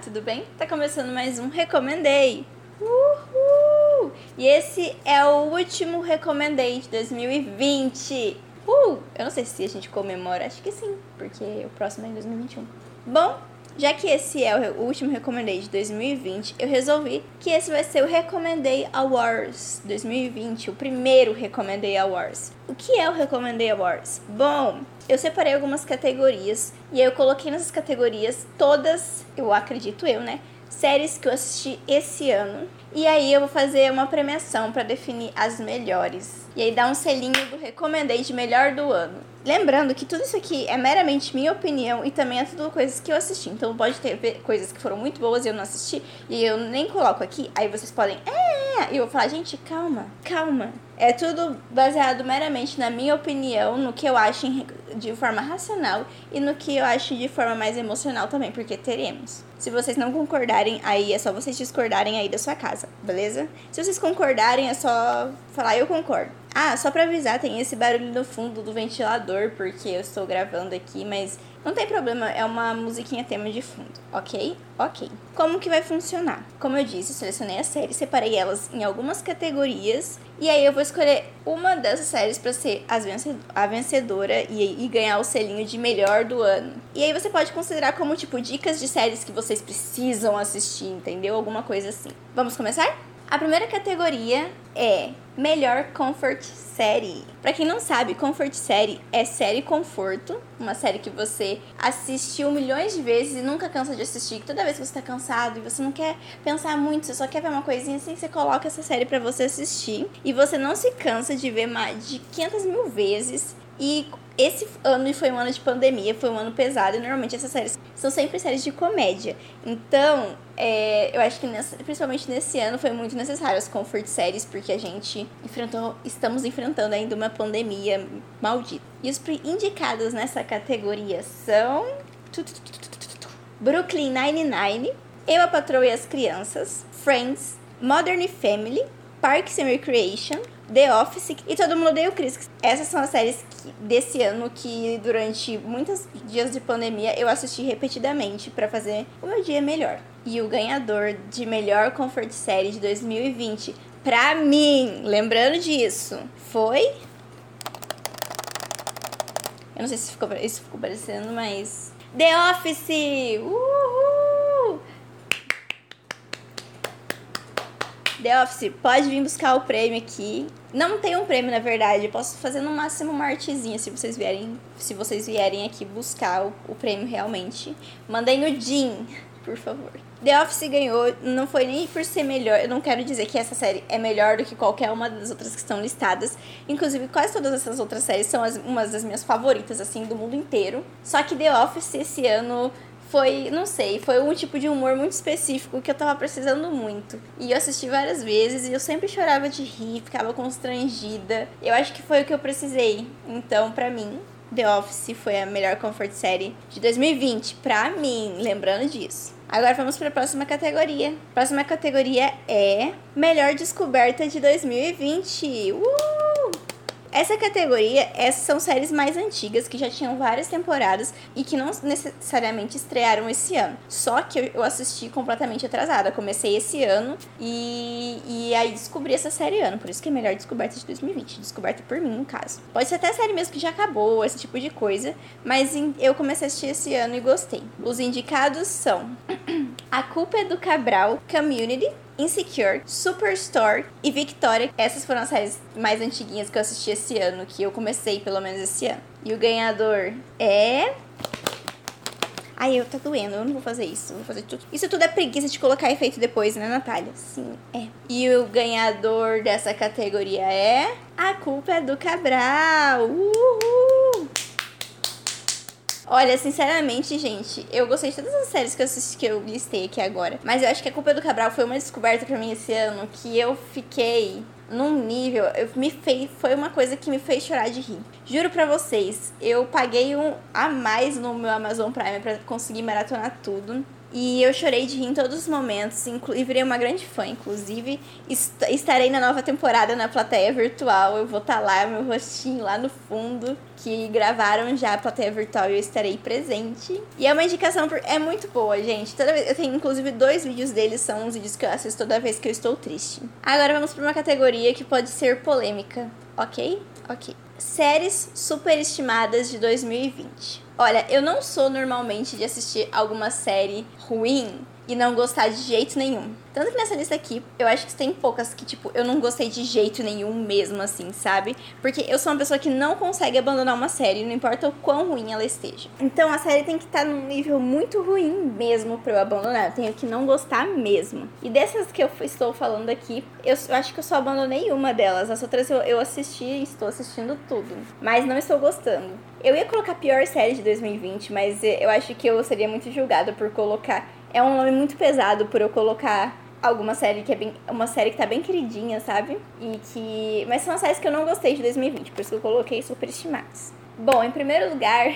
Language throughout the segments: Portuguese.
tudo bem? Tá começando mais um Recomendei. Uhul! E esse é o último Recomendei de 2020. Uh! Eu não sei se a gente comemora, acho que sim, porque o próximo é em 2021. Bom, já que esse é o último Recomendei de 2020, eu resolvi que esse vai ser o Recomendei Awards 2020, o primeiro Recomendei Awards. O que é o Recomendei Awards? Bom, eu separei algumas categorias e aí eu coloquei nessas categorias todas, eu acredito eu, né? Séries que eu assisti esse ano. E aí eu vou fazer uma premiação para definir as melhores. E aí dar um selinho do recomendei de melhor do ano. Lembrando que tudo isso aqui é meramente minha opinião e também é tudo coisas que eu assisti. Então pode ter coisas que foram muito boas e eu não assisti e eu nem coloco aqui. Aí vocês podem, é, e eu vou falar, gente, calma, calma. É tudo baseado meramente na minha opinião, no que eu acho de forma racional e no que eu acho de forma mais emocional também, porque teremos. Se vocês não concordarem, aí é só vocês discordarem aí da sua casa, beleza? Se vocês concordarem, é só falar eu concordo. Ah, só pra avisar, tem esse barulho no fundo do ventilador, porque eu estou gravando aqui, mas não tem problema, é uma musiquinha tema de fundo, ok? Ok. Como que vai funcionar? Como eu disse, selecionei as séries, separei elas em algumas categorias, e aí eu vou escolher uma dessas séries para ser a vencedora e, e ganhar o selinho de melhor do ano. E aí você pode considerar como, tipo, dicas de séries que vocês precisam assistir, entendeu? Alguma coisa assim. Vamos começar? A primeira categoria é melhor comfort série. Para quem não sabe, comfort série é série conforto, uma série que você assistiu milhões de vezes e nunca cansa de assistir. Toda vez que você tá cansado e você não quer pensar muito, você só quer ver uma coisinha assim, você coloca essa série para você assistir e você não se cansa de ver mais de 500 mil vezes e esse ano foi um ano de pandemia, foi um ano pesado, e normalmente essas séries são sempre séries de comédia. Então, é, eu acho que nessa, principalmente nesse ano foi muito necessário as comfort séries, porque a gente enfrentou, estamos enfrentando ainda uma pandemia maldita. E os indicados nessa categoria são Brooklyn Nine-Nine, Eu, a Patroa e as Crianças, Friends, Modern Family, Parks and Recreation, The Office e Todo Mundo Odeia o Chris. Essas são as séries que, desse ano que durante muitos dias de pandemia eu assisti repetidamente para fazer o meu dia melhor. E o ganhador de melhor comfort série de 2020, pra mim, lembrando disso, foi eu não sei se ficou, isso ficou parecendo, mas. The Office! Uhul! The Office, pode vir buscar o prêmio aqui. Não tem um prêmio, na verdade. Eu posso fazer no máximo uma artezinha se vocês vierem, se vocês vierem aqui buscar o, o prêmio realmente. Mandei no Jim, por favor. The Office ganhou, não foi nem por ser melhor. Eu não quero dizer que essa série é melhor do que qualquer uma das outras que estão listadas. Inclusive, quase todas essas outras séries são as, umas das minhas favoritas, assim, do mundo inteiro. Só que The Office esse ano foi, não sei, foi um tipo de humor muito específico que eu tava precisando muito. E eu assisti várias vezes e eu sempre chorava de rir, ficava constrangida. Eu acho que foi o que eu precisei. Então, pra mim, The Office foi a melhor comfort série de 2020, pra mim, lembrando disso. Agora vamos para a próxima categoria. Próxima categoria é Melhor Descoberta de 2020. Uh! Essa categoria, essas são séries mais antigas que já tinham várias temporadas e que não necessariamente estrearam esse ano. Só que eu assisti completamente atrasada. Comecei esse ano e, e aí descobri essa série ano. Por isso que é melhor descoberta de 2020. Descoberta por mim, no caso. Pode ser até série mesmo que já acabou, esse tipo de coisa. Mas eu comecei a assistir esse ano e gostei. Os indicados são A Culpa é do Cabral, Community, Insecure, Superstore e Victoria. Essas foram as séries mais antiguinhas que eu assisti esse ano, que eu comecei pelo menos esse ano. E o ganhador é. Ai, eu tá doendo, eu não vou fazer isso. Vou fazer tudo. Isso tudo é preguiça de colocar efeito depois, né, Natália? Sim, é. E o ganhador dessa categoria é. A culpa é do Cabral! Uhul! Olha, sinceramente, gente, eu gostei de todas as séries que eu assisti que eu listei aqui agora. Mas eu acho que a culpa do Cabral foi uma descoberta para mim esse ano que eu fiquei num nível, eu, me fez, foi uma coisa que me fez chorar de rir. Juro pra vocês, eu paguei um a mais no meu Amazon Prime para conseguir maratonar tudo. E eu chorei de rir em todos os momentos, e virei uma grande fã. Inclusive, est estarei na nova temporada na plateia virtual. Eu vou estar tá lá, meu rostinho lá no fundo, que gravaram já a plateia virtual e eu estarei presente. E é uma indicação, por... é muito boa, gente. Toda vez... Eu tenho, inclusive, dois vídeos deles, são os vídeos que eu assisto toda vez que eu estou triste. Agora vamos para uma categoria que pode ser polêmica, ok? Ok. Séries superestimadas de 2020. Olha, eu não sou normalmente de assistir alguma série ruim e não gostar de jeito nenhum. Tanto que nessa lista aqui, eu acho que tem poucas que, tipo, eu não gostei de jeito nenhum mesmo, assim, sabe? Porque eu sou uma pessoa que não consegue abandonar uma série, não importa o quão ruim ela esteja. Então a série tem que estar tá num nível muito ruim mesmo pra eu abandonar. Eu tenho que não gostar mesmo. E dessas que eu estou falando aqui, eu, eu acho que eu só abandonei uma delas. As outras eu, eu assisti e estou assistindo tudo. Mas não estou gostando. Eu ia colocar pior série de 2020, mas eu acho que eu seria muito julgada por colocar é um nome muito pesado por eu colocar alguma série que é bem. Uma série que tá bem queridinha, sabe? E que. Mas são as séries que eu não gostei de 2020, por isso que eu coloquei superestimadas. Bom, em primeiro lugar,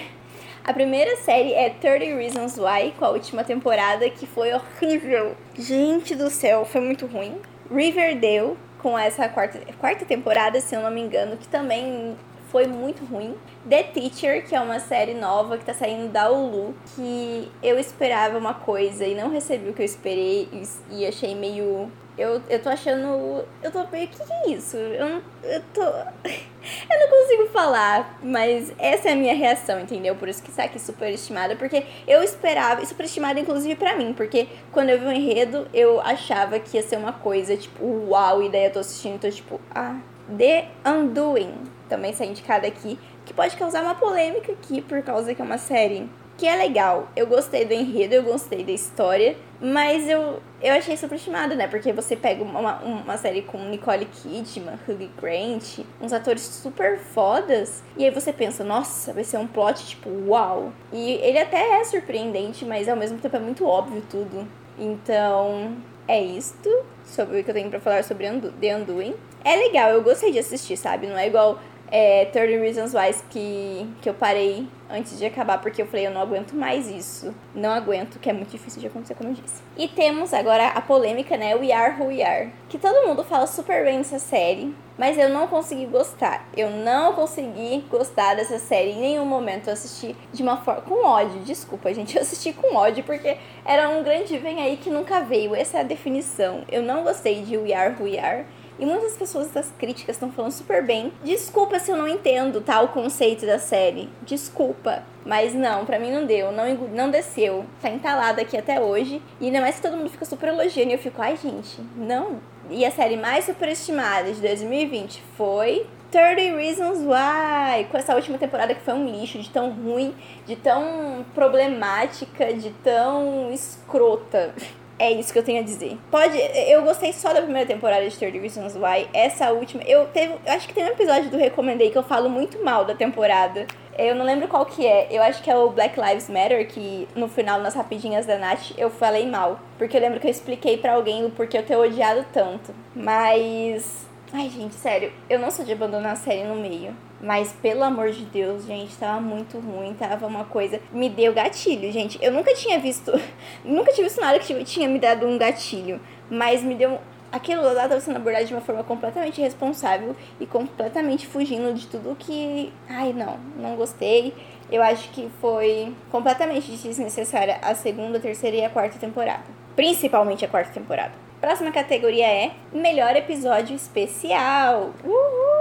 a primeira série é 30 Reasons Why, com a última temporada, que foi horrível. Gente do céu, foi muito ruim. Riverdale, com essa quarta, quarta temporada, se eu não me engano, que também foi muito ruim. The Teacher, que é uma série nova que tá saindo da Hulu, que eu esperava uma coisa e não recebi o que eu esperei e, e achei meio. Eu, eu tô achando. Eu tô meio. O que, que é isso? Eu, eu tô. eu não consigo falar, mas essa é a minha reação, entendeu? Por isso que está aqui superestimada, porque eu esperava. E superestimada, inclusive, pra mim, porque quando eu vi o enredo, eu achava que ia ser uma coisa, tipo, uau, e daí eu tô assistindo tô tipo, ah. The Undoing também ser indicada aqui, que pode causar uma polêmica aqui por causa que é uma série que é legal. Eu gostei do enredo, eu gostei da história, mas eu, eu achei superestimada, né? Porque você pega uma, uma série com Nicole Kidman, Hugh Grant, uns atores super fodas, e aí você pensa, nossa, vai ser um plot tipo, uau. E ele até é surpreendente, mas ao mesmo tempo é muito óbvio tudo. Então, é isto sobre o que eu tenho pra falar sobre The Undoing. É legal, eu gostei de assistir, sabe? Não é igual é, 30 Reasons Why que, que eu parei antes de acabar, porque eu falei, eu não aguento mais isso. Não aguento, que é muito difícil de acontecer, como eu disse. E temos agora a polêmica, né? We Are Who We Are. Que todo mundo fala super bem dessa série, mas eu não consegui gostar. Eu não consegui gostar dessa série em nenhum momento. Eu assisti de uma forma. com ódio, desculpa, gente. Eu assisti com ódio porque era um grande vem aí que nunca veio. Essa é a definição. Eu não gostei de We Are Who We Are. E muitas pessoas das críticas estão falando super bem. Desculpa se eu não entendo tal conceito da série. Desculpa. Mas não, pra mim não deu, não, não desceu. Tá entalado aqui até hoje. E ainda mais que todo mundo fica super elogiando. E eu fico, ai gente, não. E a série mais superestimada de 2020 foi 30 Reasons Why, com essa última temporada que foi um lixo, de tão ruim, de tão problemática, de tão escrota. É isso que eu tenho a dizer. Pode. Eu gostei só da primeira temporada de 30 Reasons Why. Essa última. Eu teve. Eu acho que tem um episódio do Recomendei que eu falo muito mal da temporada. Eu não lembro qual que é. Eu acho que é o Black Lives Matter, que no final, nas rapidinhas da Nath, eu falei mal. Porque eu lembro que eu expliquei para alguém o porquê eu ter odiado tanto. Mas. Ai, gente, sério, eu não sou de abandonar a série no meio. Mas, pelo amor de Deus, gente, tava muito ruim, tava uma coisa. Me deu gatilho, gente. Eu nunca tinha visto. nunca tinha visto nada que tinha me dado um gatilho. Mas me deu. Aquilo lá tava sendo abordado de uma forma completamente irresponsável e completamente fugindo de tudo que. Ai, não, não gostei. Eu acho que foi completamente desnecessária a segunda, a terceira e a quarta temporada. Principalmente a quarta temporada. Próxima categoria é Melhor Episódio Especial. Uhul!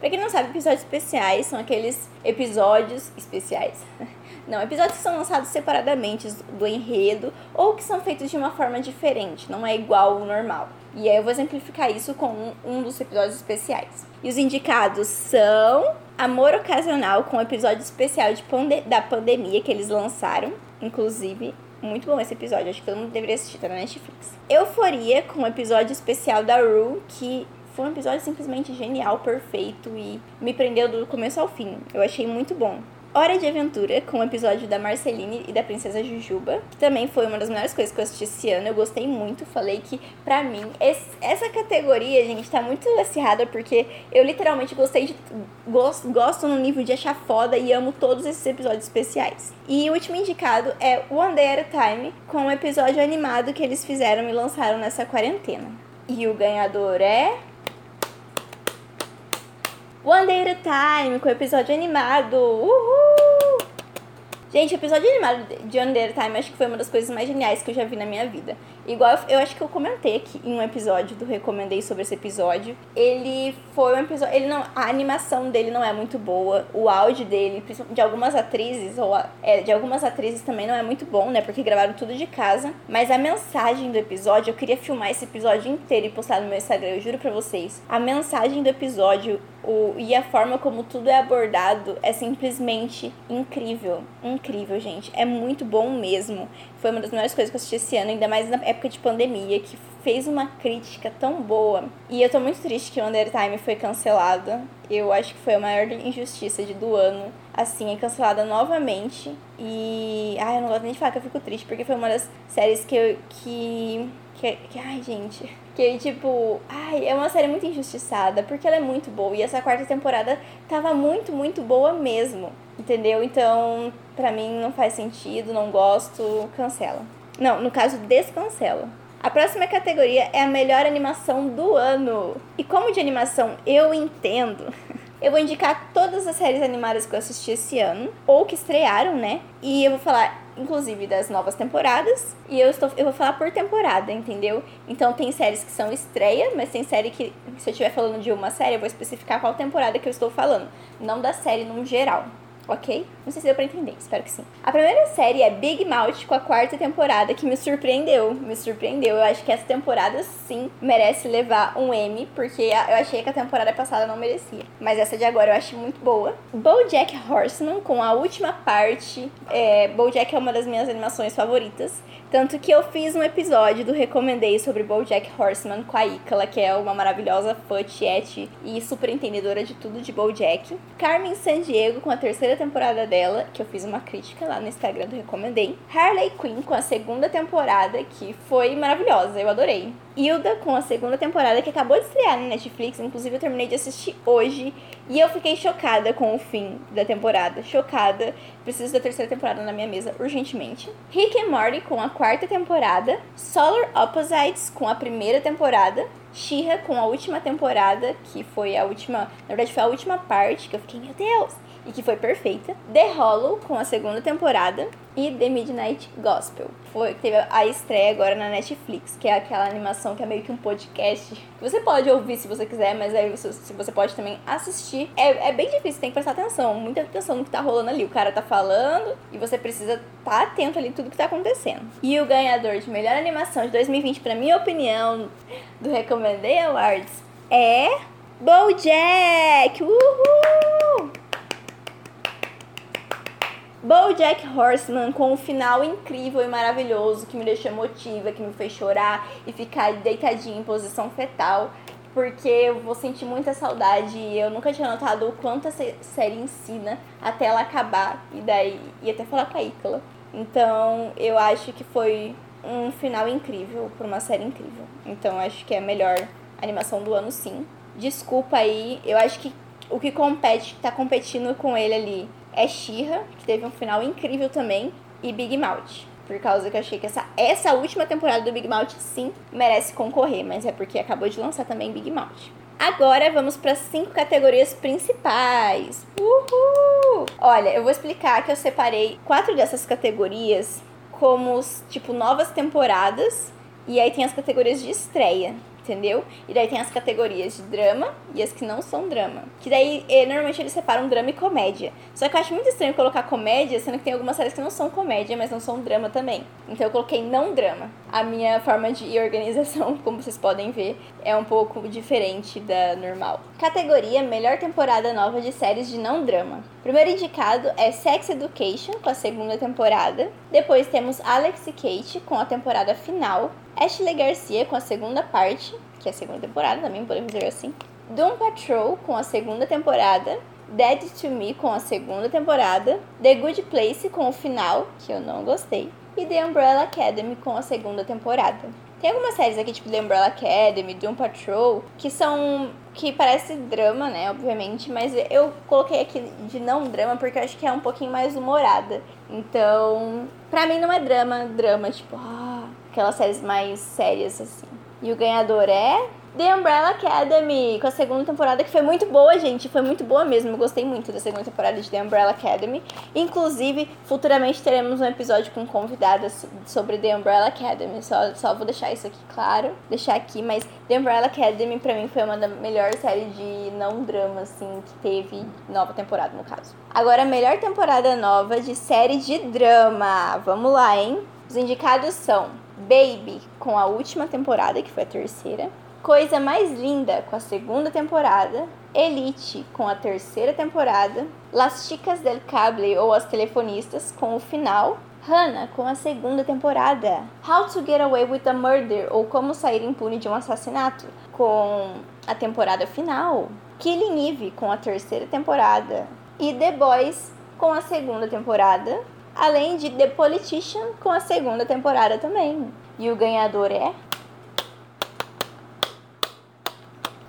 Pra quem não sabe, episódios especiais são aqueles episódios especiais. Não, episódios que são lançados separadamente do enredo ou que são feitos de uma forma diferente, não é igual ao normal. E aí eu vou exemplificar isso com um, um dos episódios especiais. E os indicados são Amor Ocasional, com o episódio especial de pande da pandemia que eles lançaram. Inclusive, muito bom esse episódio, acho que todo mundo deveria assistir, tá na Netflix. Euforia, com o episódio especial da Rue, que foi um episódio simplesmente genial, perfeito e me prendeu do começo ao fim. Eu achei muito bom. Hora de Aventura, com o episódio da Marceline e da Princesa Jujuba, que também foi uma das melhores coisas que eu assisti esse ano. Eu gostei muito, falei que, pra mim, esse, essa categoria, gente, tá muito acirrada, porque eu literalmente gostei de. Gosto, gosto no nível de achar foda e amo todos esses episódios especiais. E o último indicado é One Day at a Time, com o episódio animado que eles fizeram e lançaram nessa quarentena. E o ganhador é. One Day at a Time, com o episódio animado. Uhul! Gente, o episódio animado de One Day at a Time acho que foi uma das coisas mais geniais que eu já vi na minha vida. Igual eu, eu, acho que eu comentei aqui em um episódio do Recomendei sobre esse episódio. Ele foi um episódio. Ele não, a animação dele não é muito boa. O áudio dele, de algumas atrizes, ou é, de algumas atrizes também não é muito bom, né? Porque gravaram tudo de casa. Mas a mensagem do episódio, eu queria filmar esse episódio inteiro e postar no meu Instagram, eu juro pra vocês. A mensagem do episódio o, e a forma como tudo é abordado é simplesmente incrível. Incrível, gente. É muito bom mesmo. Foi uma das melhores coisas que eu assisti esse ano, ainda mais na época de pandemia, que fez uma crítica tão boa. E eu tô muito triste que o Under Time foi cancelada. Eu acho que foi a maior injustiça de, do ano. Assim, é cancelada novamente. E. Ai, eu não gosto nem de falar que eu fico triste, porque foi uma das séries que eu. que. que, que ai, gente. Que, tipo, ai, é uma série muito injustiçada, porque ela é muito boa. E essa quarta temporada tava muito, muito boa mesmo. Entendeu? Então, pra mim não faz sentido, não gosto, cancela. Não, no caso, descancela. A próxima categoria é a melhor animação do ano. E como de animação eu entendo, eu vou indicar todas as séries animadas que eu assisti esse ano, ou que estrearam, né? E eu vou falar, inclusive, das novas temporadas. E eu, estou, eu vou falar por temporada, entendeu? Então tem séries que são estreia, mas tem série que, se eu estiver falando de uma série, eu vou especificar qual temporada que eu estou falando. Não da série no geral ok? Não sei se deu pra entender, espero que sim. A primeira série é Big Mouth com a quarta temporada, que me surpreendeu. Me surpreendeu. Eu acho que essa temporada sim merece levar um M, porque eu achei que a temporada passada não merecia. Mas essa de agora eu acho muito boa. Bojack Horseman com a última parte. É, Bojack é uma das minhas animações favoritas. Tanto que eu fiz um episódio do Recomendei sobre BoJack Horseman com a Icala, que é uma maravilhosa fã tiete e super entendedora de tudo de BoJack. Carmen Sandiego com a terceira temporada dela, que eu fiz uma crítica lá no Instagram do Recomendei. Harley Quinn com a segunda temporada, que foi maravilhosa, eu adorei. Hilda com a segunda temporada que acabou de estrear na Netflix, inclusive eu terminei de assistir hoje e eu fiquei chocada com o fim da temporada, chocada. Preciso da terceira temporada na minha mesa urgentemente. Rick and Morty com a quarta temporada, Solar Opposites com a primeira temporada, She-Ra com a última temporada, que foi a última, na verdade foi a última parte que eu fiquei, meu Deus, e que foi perfeita. The Hollow com a segunda temporada e The Midnight Gospel. Foi teve a estreia agora na Netflix, que é aquela animação que é meio que um podcast. Você pode ouvir se você quiser, mas aí você, você pode também assistir. É, é bem difícil, tem que prestar atenção, muita atenção no que tá rolando ali. O cara tá falando e você precisa estar tá atento ali tudo que tá acontecendo. E o ganhador de melhor animação de 2020, pra minha opinião, do Recommended Awards é BoJack! Uhul! BoJack Horseman com um final incrível e maravilhoso que me deixou emotiva, que me fez chorar e ficar deitadinha em posição fetal, porque eu vou sentir muita saudade e eu nunca tinha notado o quanto essa série ensina até ela acabar e daí e até falar com a Icala. Então, eu acho que foi um final incrível para uma série incrível. Então, acho que é a melhor animação do ano, sim. Desculpa aí, eu acho que o que compete, tá competindo com ele ali é Shira, que teve um final incrível também, e Big Mouth. Por causa que eu achei que essa, essa última temporada do Big Mouth sim merece concorrer, mas é porque acabou de lançar também Big Mouth. Agora vamos para cinco categorias principais. Uhul! Olha, eu vou explicar que eu separei quatro dessas categorias como tipo novas temporadas e aí tem as categorias de estreia entendeu? E daí tem as categorias de drama e as que não são drama. Que daí, eh, normalmente eles separam drama e comédia. Só que eu acho muito estranho colocar comédia, sendo que tem algumas séries que não são comédia, mas não são drama também. Então eu coloquei não drama. A minha forma de organização, como vocês podem ver, é um pouco diferente da normal. Categoria Melhor Temporada Nova de Séries de Não Drama. Primeiro indicado é Sex Education, com a segunda temporada. Depois temos Alex e Kate, com a temporada final. Ashley Garcia com a segunda parte, que é a segunda temporada também, podemos dizer assim. Doom Patrol com a segunda temporada. Dead to Me com a segunda temporada, The Good Place com o final, que eu não gostei, e The Umbrella Academy com a segunda temporada. Tem algumas séries aqui, tipo The Umbrella Academy, Doom Patrol, que são. que parece drama, né? Obviamente, mas eu coloquei aqui de não drama porque eu acho que é um pouquinho mais humorada. Então, pra mim não é drama, drama, tipo, ah, aquelas séries mais sérias assim. E o ganhador é The Umbrella Academy, com a segunda temporada, que foi muito boa, gente. Foi muito boa mesmo. Eu gostei muito da segunda temporada de The Umbrella Academy. Inclusive, futuramente teremos um episódio com convidadas sobre The Umbrella Academy. Só, só vou deixar isso aqui claro, deixar aqui. Mas The Umbrella Academy, pra mim, foi uma das melhores séries de não drama, assim, que teve nova temporada, no caso. Agora, a melhor temporada nova de série de drama. Vamos lá, hein? Os indicados são Baby, com a última temporada, que foi a terceira. Coisa Mais Linda com a segunda temporada, Elite com a terceira temporada, Las Chicas del Cable ou As Telefonistas com o final, Hannah com a segunda temporada, How to Get Away with a Murder ou Como Sair Impune de um Assassinato com a temporada final, Killing Eve com a terceira temporada e The Boys com a segunda temporada, além de The Politician com a segunda temporada também. E o ganhador é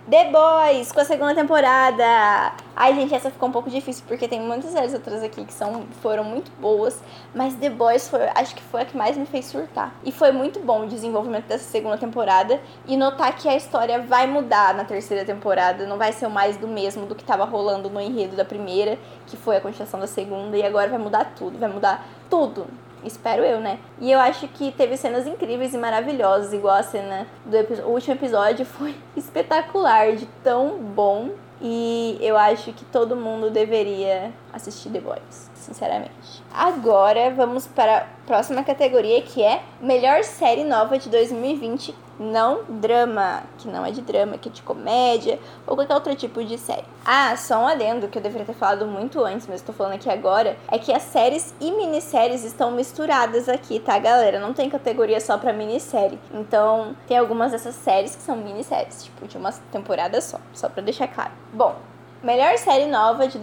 The Boys, com a segunda temporada. Ai, gente, essa ficou um pouco difícil porque tem muitas séries outras aqui que são, foram muito boas, mas The Boys foi, acho que foi a que mais me fez surtar. E foi muito bom o desenvolvimento dessa segunda temporada e notar que a história vai mudar na terceira temporada, não vai ser mais do mesmo do que estava rolando no enredo da primeira, que foi a continuação da segunda, e agora vai mudar tudo, vai mudar tudo. Espero eu, né? E eu acho que teve cenas incríveis e maravilhosas, igual a cena do o último episódio foi espetacular, de tão bom. E eu acho que todo mundo deveria assistir The Boys, sinceramente. Agora vamos para a próxima categoria que é Melhor Série Nova de 2020 não drama, que não é de drama, que é de comédia ou qualquer outro tipo de série. Ah, só um adendo que eu deveria ter falado muito antes, mas estou falando aqui agora, é que as séries e minisséries estão misturadas aqui, tá, galera? Não tem categoria só para minissérie. Então, tem algumas dessas séries que são minisséries, tipo, de uma temporada só, só para deixar claro. Bom, melhor série nova de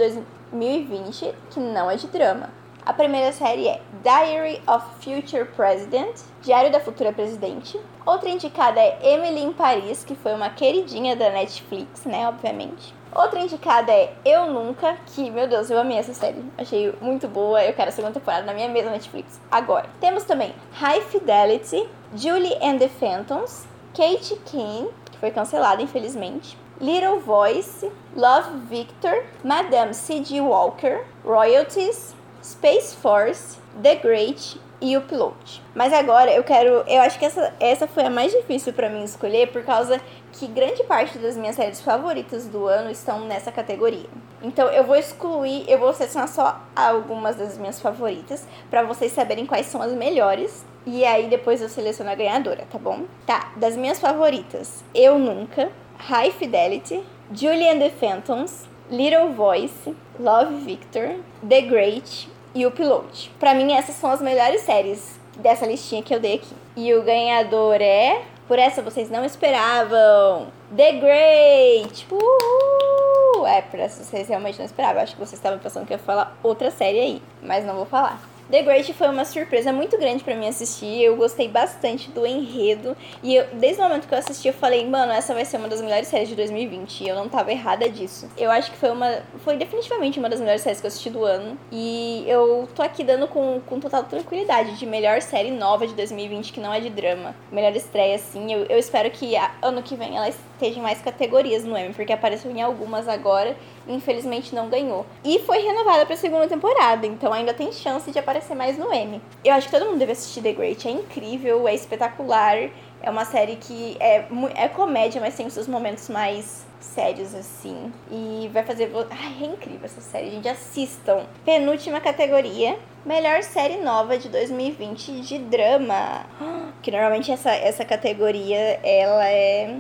2020 que não é de drama. A primeira série é Diary of Future President, Diário da Futura Presidente. Outra indicada é Emily em Paris, que foi uma queridinha da Netflix, né, obviamente. Outra indicada é Eu Nunca, que, meu Deus, eu amei essa série. Achei muito boa, eu quero a segunda temporada na minha mesma Netflix, agora. Temos também High Fidelity, Julie and the Phantoms, Kate Kane, que foi cancelada, infelizmente. Little Voice, Love Victor, Madame C.G. Walker, Royalties, Space Force, The Great e o Pilote. Mas agora eu quero, eu acho que essa, essa foi a mais difícil para mim escolher por causa que grande parte das minhas séries favoritas do ano estão nessa categoria. Então eu vou excluir, eu vou selecionar só algumas das minhas favoritas para vocês saberem quais são as melhores e aí depois eu seleciono a ganhadora, tá bom? Tá, das minhas favoritas, Eu Nunca, High Fidelity, Julie and the Phantoms, Little Voice, Love Victor, The Great e o Pilote. Para mim, essas são as melhores séries dessa listinha que eu dei aqui. E o ganhador é. Por essa vocês não esperavam! The Great! Uhul! É, por essa vocês realmente não esperavam. Acho que vocês estavam pensando que eu ia falar outra série aí, mas não vou falar. The Great foi uma surpresa muito grande para mim assistir. Eu gostei bastante do enredo. E eu, desde o momento que eu assisti, eu falei, mano, essa vai ser uma das melhores séries de 2020. E eu não tava errada disso. Eu acho que foi uma. Foi definitivamente uma das melhores séries que eu assisti do ano. E eu tô aqui dando com, com total tranquilidade de melhor série nova de 2020 que não é de drama. Melhor estreia, assim. Eu, eu espero que a, ano que vem ela esteja em mais categorias no Emmy, porque apareceu em algumas agora infelizmente não ganhou. E foi renovada para a segunda temporada, então ainda tem chance de aparecer mais no M. Eu acho que todo mundo deve assistir The Great, é incrível, é espetacular. É uma série que é, é comédia, mas tem os seus momentos mais sérios, assim. E vai fazer. Ai, é incrível essa série, gente. Assistam. Penúltima categoria: Melhor série nova de 2020 de drama. Que normalmente essa, essa categoria, ela é.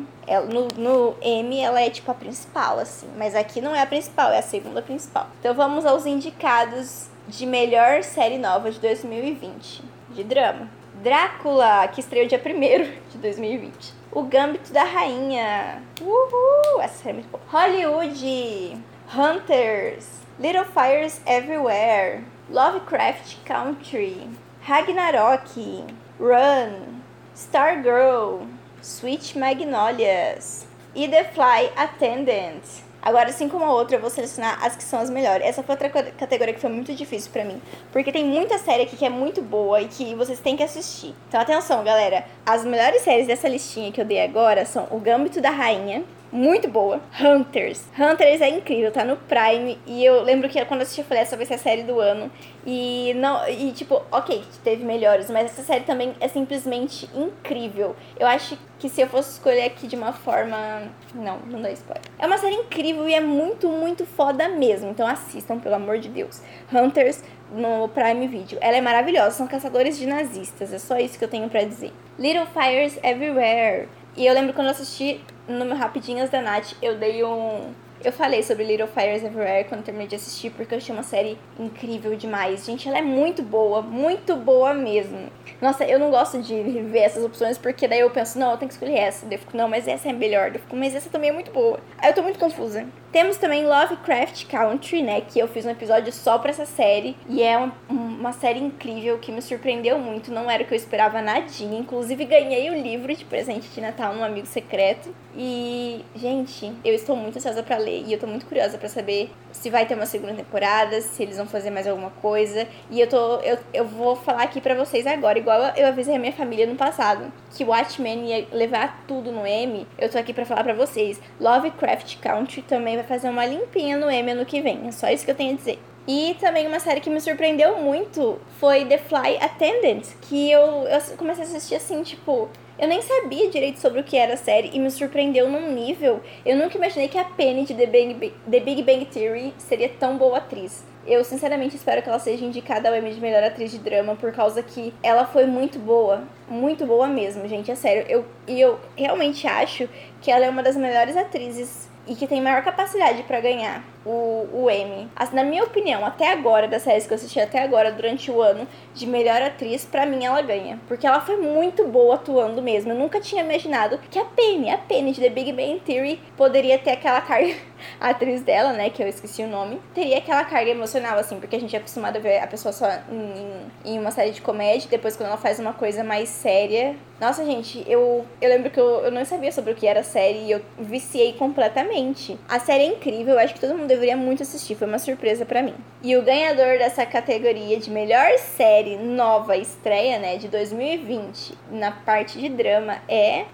No, no M, ela é tipo a principal, assim. Mas aqui não é a principal, é a segunda principal. Então vamos aos indicados de melhor série nova de 2020 de drama. Drácula, que estreou dia 1 de 2020. O Gambito da Rainha. Uhul! Essa série é muito boa. Hollywood. Hunters, Little Fires Everywhere, Lovecraft Country, Ragnarok, Run, Stargirl, Sweet Magnolias e The Fly Attendant. Agora, assim como a outra, eu vou selecionar as que são as melhores. Essa foi outra categoria que foi muito difícil para mim. Porque tem muita série aqui que é muito boa e que vocês têm que assistir. Então, atenção, galera. As melhores séries dessa listinha que eu dei agora são O Gâmbito da Rainha, muito boa. Hunters. Hunters é incrível, tá no Prime. E eu lembro que quando eu assisti, eu falei, essa vai ser a série do ano. E não. E tipo, ok, teve melhores, mas essa série também é simplesmente incrível. Eu acho que se eu fosse escolher aqui de uma forma. Não, não dá spoiler. É uma série incrível e é muito, muito foda mesmo. Então assistam, pelo amor de Deus. Hunters no Prime Video. Ela é maravilhosa, são caçadores de nazistas. É só isso que eu tenho para dizer. Little Fires Everywhere. E eu lembro quando eu assisti no meu Rapidinhas da Nath, eu dei um. Eu falei sobre Little Fires Everywhere quando terminei de assistir, porque eu achei uma série incrível demais. Gente, ela é muito boa, muito boa mesmo. Nossa, eu não gosto de ver essas opções, porque daí eu penso, não, eu tenho que escolher essa. Daí eu fico, não, mas essa é melhor. Daí eu fico, mas essa também é muito boa. Aí eu tô muito confusa. Temos também Lovecraft Country, né? Que eu fiz um episódio só pra essa série. E é um, uma série incrível que me surpreendeu muito. Não era o que eu esperava nadinha. Inclusive, ganhei o livro de presente de Natal num amigo secreto. E, gente, eu estou muito ansiosa para ler. E eu tô muito curiosa para saber se vai ter uma segunda temporada, se eles vão fazer mais alguma coisa. E eu tô. Eu, eu vou falar aqui pra vocês agora, igual eu avisei a minha família no passado, que Watchmen ia levar tudo no M. Eu tô aqui pra falar pra vocês. Lovecraft Country também vai fazer uma limpinha no M ano que vem. É só isso que eu tenho a dizer. E também uma série que me surpreendeu muito foi The Fly Attendant, que eu, eu comecei a assistir assim, tipo, eu nem sabia direito sobre o que era a série e me surpreendeu num nível. Eu nunca imaginei que a Penny de The Big, The Big Bang Theory seria tão boa atriz. Eu sinceramente espero que ela seja indicada ao Emmy de melhor atriz de drama por causa que ela foi muito boa, muito boa mesmo, gente, é sério. Eu e eu realmente acho que ela é uma das melhores atrizes e que tem maior capacidade para ganhar o, o Emmy. Assim, na minha opinião, até agora, das séries que eu assisti até agora, durante o ano, de melhor atriz, para mim ela ganha. Porque ela foi muito boa atuando mesmo. Eu nunca tinha imaginado que a Penny, a Penny de The Big Bang Theory, poderia ter aquela carga. A atriz dela, né, que eu esqueci o nome, teria aquela carga emocional, assim, porque a gente é acostumado a ver a pessoa só em, em uma série de comédia, depois quando ela faz uma coisa mais séria. Nossa, gente, eu, eu lembro que eu, eu não sabia sobre o que era a série e eu viciei completamente. A série é incrível, eu acho que todo mundo deveria muito assistir, foi uma surpresa para mim. E o ganhador dessa categoria de melhor série nova estreia, né, de 2020, na parte de drama é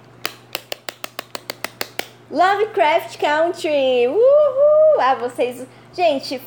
Lovecraft Country. Uhul! Ah, vocês, gente,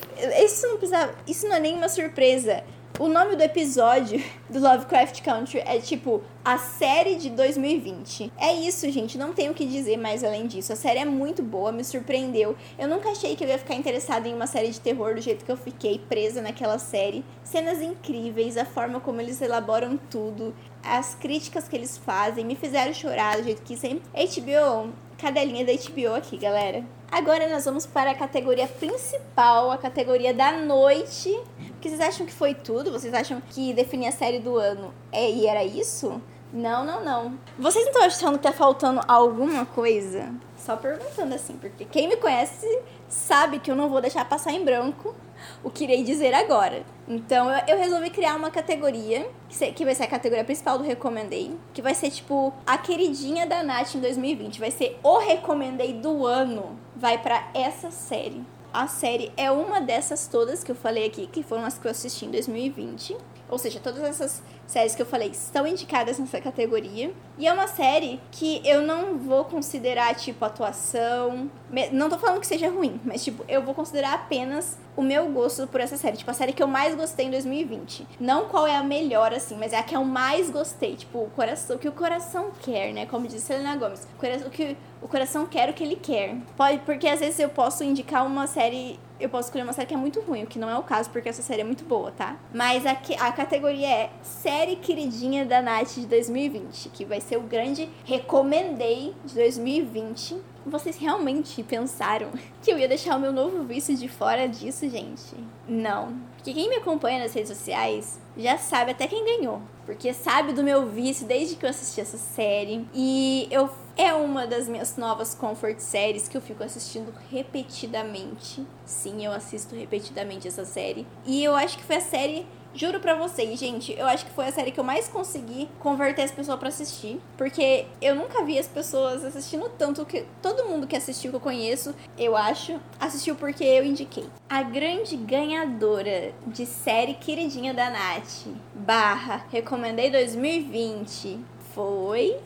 isso não precisa, isso não é nenhuma surpresa. O nome do episódio do Lovecraft Country é tipo a série de 2020. É isso, gente. Não tenho o que dizer mais além disso. A série é muito boa, me surpreendeu. Eu nunca achei que eu ia ficar interessada em uma série de terror do jeito que eu fiquei presa naquela série. Cenas incríveis, a forma como eles elaboram tudo, as críticas que eles fazem, me fizeram chorar do jeito que sempre. HBO, cadelinha da HBO aqui, galera. Agora nós vamos para a categoria principal, a categoria da noite. Porque vocês acham que foi tudo? Vocês acham que definir a série do ano é, e era isso? Não, não, não. Vocês não estão achando que tá faltando alguma coisa? Só perguntando assim, porque quem me conhece sabe que eu não vou deixar passar em branco o que irei dizer agora. Então eu, resolvi criar uma categoria, que vai ser a categoria principal do Recomendei, que vai ser tipo a queridinha da Nath em 2020. Vai ser o Recomendei do ano. Vai para essa série. A série é uma dessas todas que eu falei aqui, que foram as que eu assisti em 2020. Ou seja, todas essas séries que eu falei estão indicadas nessa categoria. E é uma série que eu não vou considerar, tipo, atuação. Não tô falando que seja ruim, mas, tipo, eu vou considerar apenas o meu gosto por essa série. Tipo, a série que eu mais gostei em 2020. Não qual é a melhor, assim, mas é a que eu mais gostei. Tipo, o coração, o que o coração quer, né? Como diz Selena Gomes. O que o coração quer o que ele quer. Pode, porque às vezes eu posso indicar uma série eu posso escolher uma série que é muito ruim, o que não é o caso, porque essa série é muito boa, tá? Mas a, a categoria é Série Queridinha da Nath de 2020, que vai ser o grande Recomendei de 2020. Vocês realmente pensaram que eu ia deixar o meu novo vício de fora disso, gente? Não. Porque quem me acompanha nas redes sociais já sabe até quem ganhou. Porque sabe do meu vício desde que eu assisti essa série. E eu é uma das minhas novas comfort séries que eu fico assistindo repetidamente. Sim, eu assisto repetidamente essa série. E eu acho que foi a série Juro pra vocês, gente, eu acho que foi a série que eu mais consegui converter as pessoas para assistir. Porque eu nunca vi as pessoas assistindo tanto que. Todo mundo que assistiu que eu conheço, eu acho, assistiu porque eu indiquei. A grande ganhadora de série queridinha da Nath, barra, recomendei 2020, foi.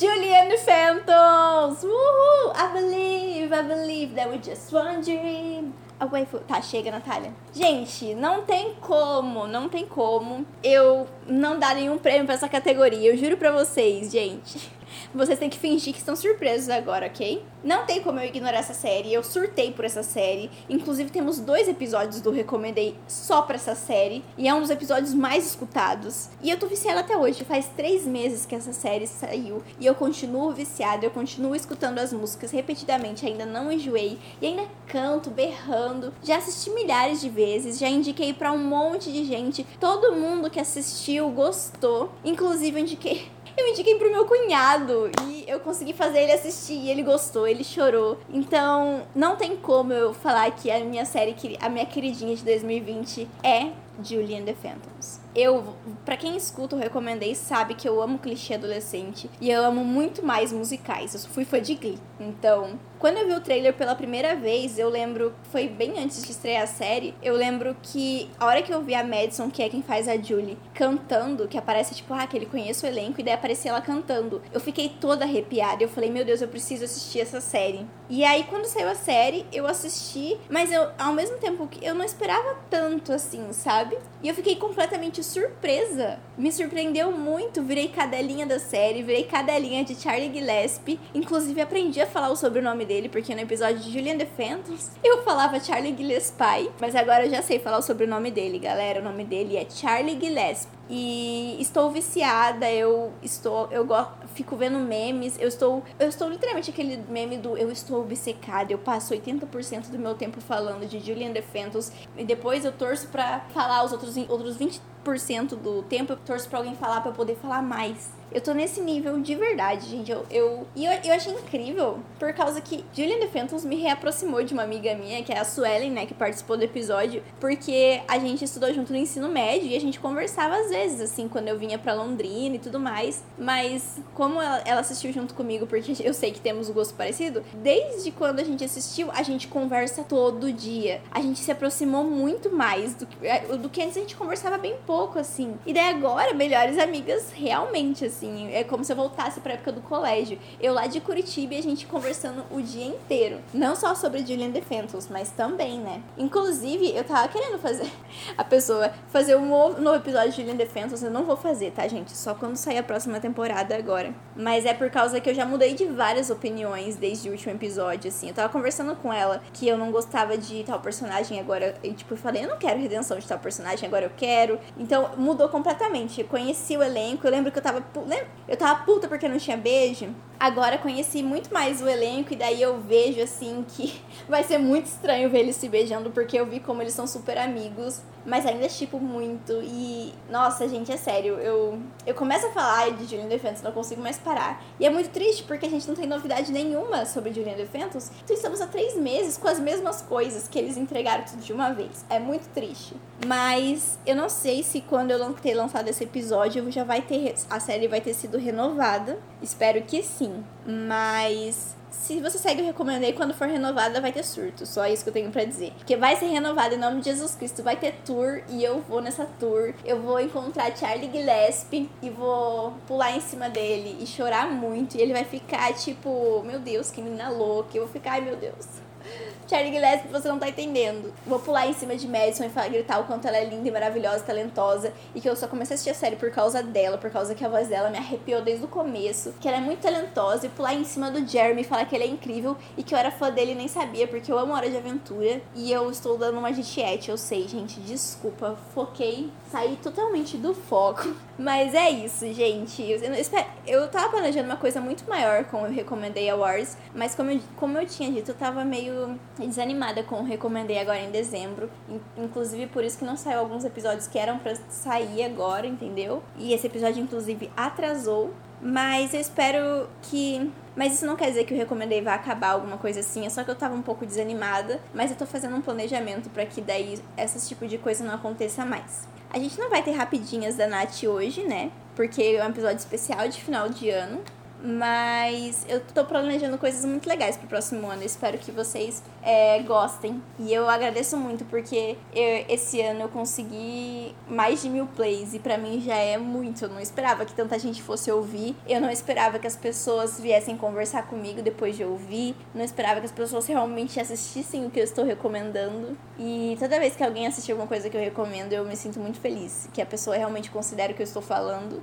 Julianne Phantoms! Uhul! I believe, I believe that we just one dream. Away for... Tá, chega, Natália. Gente, não tem como, não tem como eu não dar nenhum prêmio pra essa categoria. Eu juro pra vocês, gente. Vocês têm que fingir que estão surpresos agora, ok? Não tem como eu ignorar essa série. Eu surtei por essa série. Inclusive, temos dois episódios do Recomendei só pra essa série. E é um dos episódios mais escutados. E eu tô viciada até hoje. Faz três meses que essa série saiu. E eu continuo viciada. Eu continuo escutando as músicas repetidamente. Ainda não enjoei. E ainda canto, berrando. Já assisti milhares de vezes. Já indiquei pra um monte de gente. Todo mundo que assistiu gostou. Inclusive, eu indiquei eu indiquei pro meu cunhado e eu consegui fazer ele assistir e ele gostou, ele chorou. Então, não tem como eu falar que a minha série, a minha queridinha de 2020 é Julie and the Phantoms. Eu, para quem escuta, eu recomendei, sabe que eu amo clichê adolescente e eu amo muito mais musicais. Eu fui fã de Glee. Então, quando eu vi o trailer pela primeira vez, eu lembro, foi bem antes de estrear a série, eu lembro que a hora que eu vi a Madison, que é quem faz a Julie, cantando, que aparece tipo, ah, que ele conhece o elenco, e daí aparecia ela cantando. Eu fiquei toda arrepiada. Eu falei, meu Deus, eu preciso assistir essa série. E aí, quando saiu a série, eu assisti, mas eu, ao mesmo tempo que eu não esperava tanto assim, sabe? E eu fiquei completamente surpresa. Me surpreendeu muito. Virei cadelinha da série, virei cadelinha de Charlie Gillespie. Inclusive, aprendi a falar o sobrenome dele, porque no episódio de Julian Phantoms eu falava Charlie Gillespie. Mas agora eu já sei falar o sobrenome dele, galera. O nome dele é Charlie Gillespie. E estou viciada, eu estou, eu fico vendo memes, eu estou, eu estou literalmente aquele meme do eu estou obcecada, eu passo 80% do meu tempo falando de Julian DeFantos e depois eu torço para falar os outros outros 20% do tempo eu torço para alguém falar para eu poder falar mais. Eu tô nesse nível de verdade, gente. Eu, eu, e eu, eu achei incrível, por causa que Julian DeFantos me reaproximou de uma amiga minha, que é a Suelen, né, que participou do episódio, porque a gente estudou junto no ensino médio e a gente conversava às vezes, assim, quando eu vinha pra Londrina e tudo mais. Mas como ela, ela assistiu junto comigo, porque eu sei que temos o gosto parecido, desde quando a gente assistiu, a gente conversa todo dia. A gente se aproximou muito mais do que, é, do que antes a gente conversava bem assim. E daí agora, melhores amigas, realmente, assim. É como se eu voltasse pra época do colégio. Eu lá de Curitiba e a gente conversando o dia inteiro. Não só sobre Julian DeFantos, mas também, né? Inclusive, eu tava querendo fazer a pessoa fazer um novo episódio de Julian DeFantos. Eu não vou fazer, tá, gente? Só quando sair a próxima temporada agora. Mas é por causa que eu já mudei de várias opiniões desde o último episódio, assim. Eu tava conversando com ela que eu não gostava de tal personagem, agora. E, tipo, eu falei, eu não quero redenção de tal personagem, agora eu quero. Então mudou completamente. Eu conheci o elenco, eu lembro que eu tava eu tava puta porque não tinha beijo. Agora conheci muito mais o elenco e daí eu vejo assim que vai ser muito estranho ver eles se beijando porque eu vi como eles são super amigos, mas ainda tipo muito e nossa, gente, é sério, eu eu começo a falar de Julian DeFantos, não consigo mais parar. E é muito triste porque a gente não tem novidade nenhuma sobre Julian DeFantos. Então estamos há três meses com as mesmas coisas que eles entregaram tudo de uma vez. É muito triste. Mas eu não sei se quando eu ter lançado esse episódio já vai ter a série vai ter sido renovada. Espero que sim. Mas se você segue o Recomendei, quando for renovada vai ter surto. Só isso que eu tenho para dizer. Porque vai ser renovada em nome de Jesus Cristo. Vai ter tour e eu vou nessa tour. Eu vou encontrar Charlie Gillespie e vou pular em cima dele e chorar muito. E ele vai ficar tipo, meu Deus, que menina louca. Eu vou ficar, ai meu Deus. Charlie Gillespie, você não tá entendendo. Vou pular em cima de Madison e falar, gritar o quanto ela é linda e maravilhosa, talentosa. E que eu só comecei a assistir a série por causa dela, por causa que a voz dela me arrepiou desde o começo. Que ela é muito talentosa. E pular em cima do Jeremy e falar que ele é incrível. E que eu era fã dele e nem sabia, porque eu amo Hora de Aventura. E eu estou dando uma gitiete, eu sei, gente. Desculpa. Foquei, saí totalmente do foco. Mas é isso, gente. Eu, tava planejando uma coisa muito maior com eu recomendei a Wars. Mas como eu, como eu tinha dito, eu tava meio desanimada com o Recomendei agora em dezembro. Inclusive por isso que não saiu alguns episódios que eram para sair agora, entendeu? E esse episódio, inclusive, atrasou Mas eu espero que. Mas isso não quer dizer que o Recomendei vai acabar alguma coisa assim, é só que eu tava um pouco desanimada, mas eu tô fazendo um planejamento para que daí esse tipo de coisa não aconteça mais. A gente não vai ter rapidinhas da Nath hoje, né? Porque é um episódio especial de final de ano. Mas eu tô planejando coisas muito legais pro próximo ano. Espero que vocês é, gostem. E eu agradeço muito porque eu, esse ano eu consegui mais de mil plays. E para mim já é muito. Eu não esperava que tanta gente fosse ouvir. Eu não esperava que as pessoas viessem conversar comigo depois de ouvir. Não esperava que as pessoas realmente assistissem o que eu estou recomendando. E toda vez que alguém assistir alguma coisa que eu recomendo, eu me sinto muito feliz. Que a pessoa realmente considere o que eu estou falando.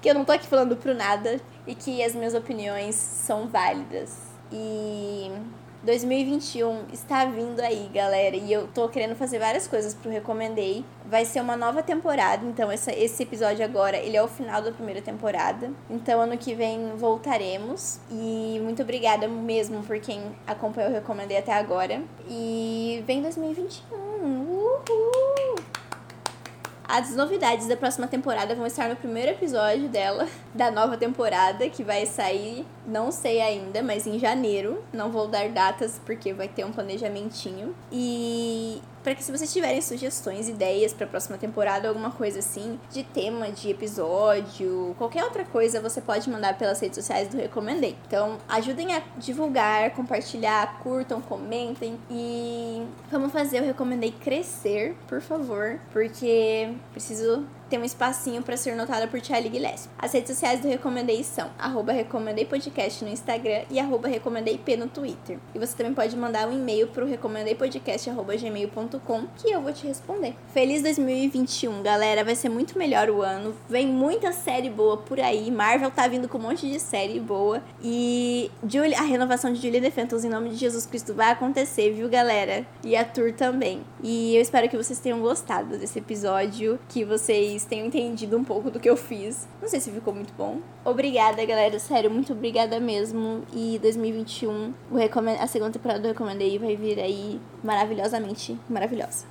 Que eu não tô aqui falando pro nada e que as minhas opiniões são válidas. E 2021 está vindo aí, galera, e eu tô querendo fazer várias coisas pro Recomendei. Vai ser uma nova temporada, então essa, esse episódio agora, ele é o final da primeira temporada. Então ano que vem voltaremos. E muito obrigada mesmo por quem acompanhou o Recomendei até agora. E vem 2021. Uhul! As novidades da próxima temporada vão estar no primeiro episódio dela, da nova temporada, que vai sair, não sei ainda, mas em janeiro. Não vou dar datas porque vai ter um planejamentinho. E para que se vocês tiverem sugestões, ideias para a próxima temporada, alguma coisa assim, de tema, de episódio, qualquer outra coisa, você pode mandar pelas redes sociais do Recomendei. Então, ajudem a divulgar, compartilhar, curtam, comentem e vamos fazer o Recomendei crescer, por favor, porque preciso tem um espacinho para ser notada por Charlie Gillespie. As redes sociais do Recomendei são arroba Recomendei Podcast no Instagram e arroba RecomendeiP no Twitter. E você também pode mandar um e-mail pro recomendeipodcast.gmail.com que eu vou te responder. Feliz 2021, galera! Vai ser muito melhor o ano. Vem muita série boa por aí. Marvel tá vindo com um monte de série boa. E Julie, a renovação de Julie Defentos em nome de Jesus Cristo vai acontecer, viu, galera? E a tour também. E eu espero que vocês tenham gostado desse episódio, que vocês tenham entendido um pouco do que eu fiz. Não sei se ficou muito bom. Obrigada, galera. Sério, muito obrigada mesmo. E 2021, o recomend... a segunda temporada do Recomendei vai vir aí maravilhosamente maravilhosa.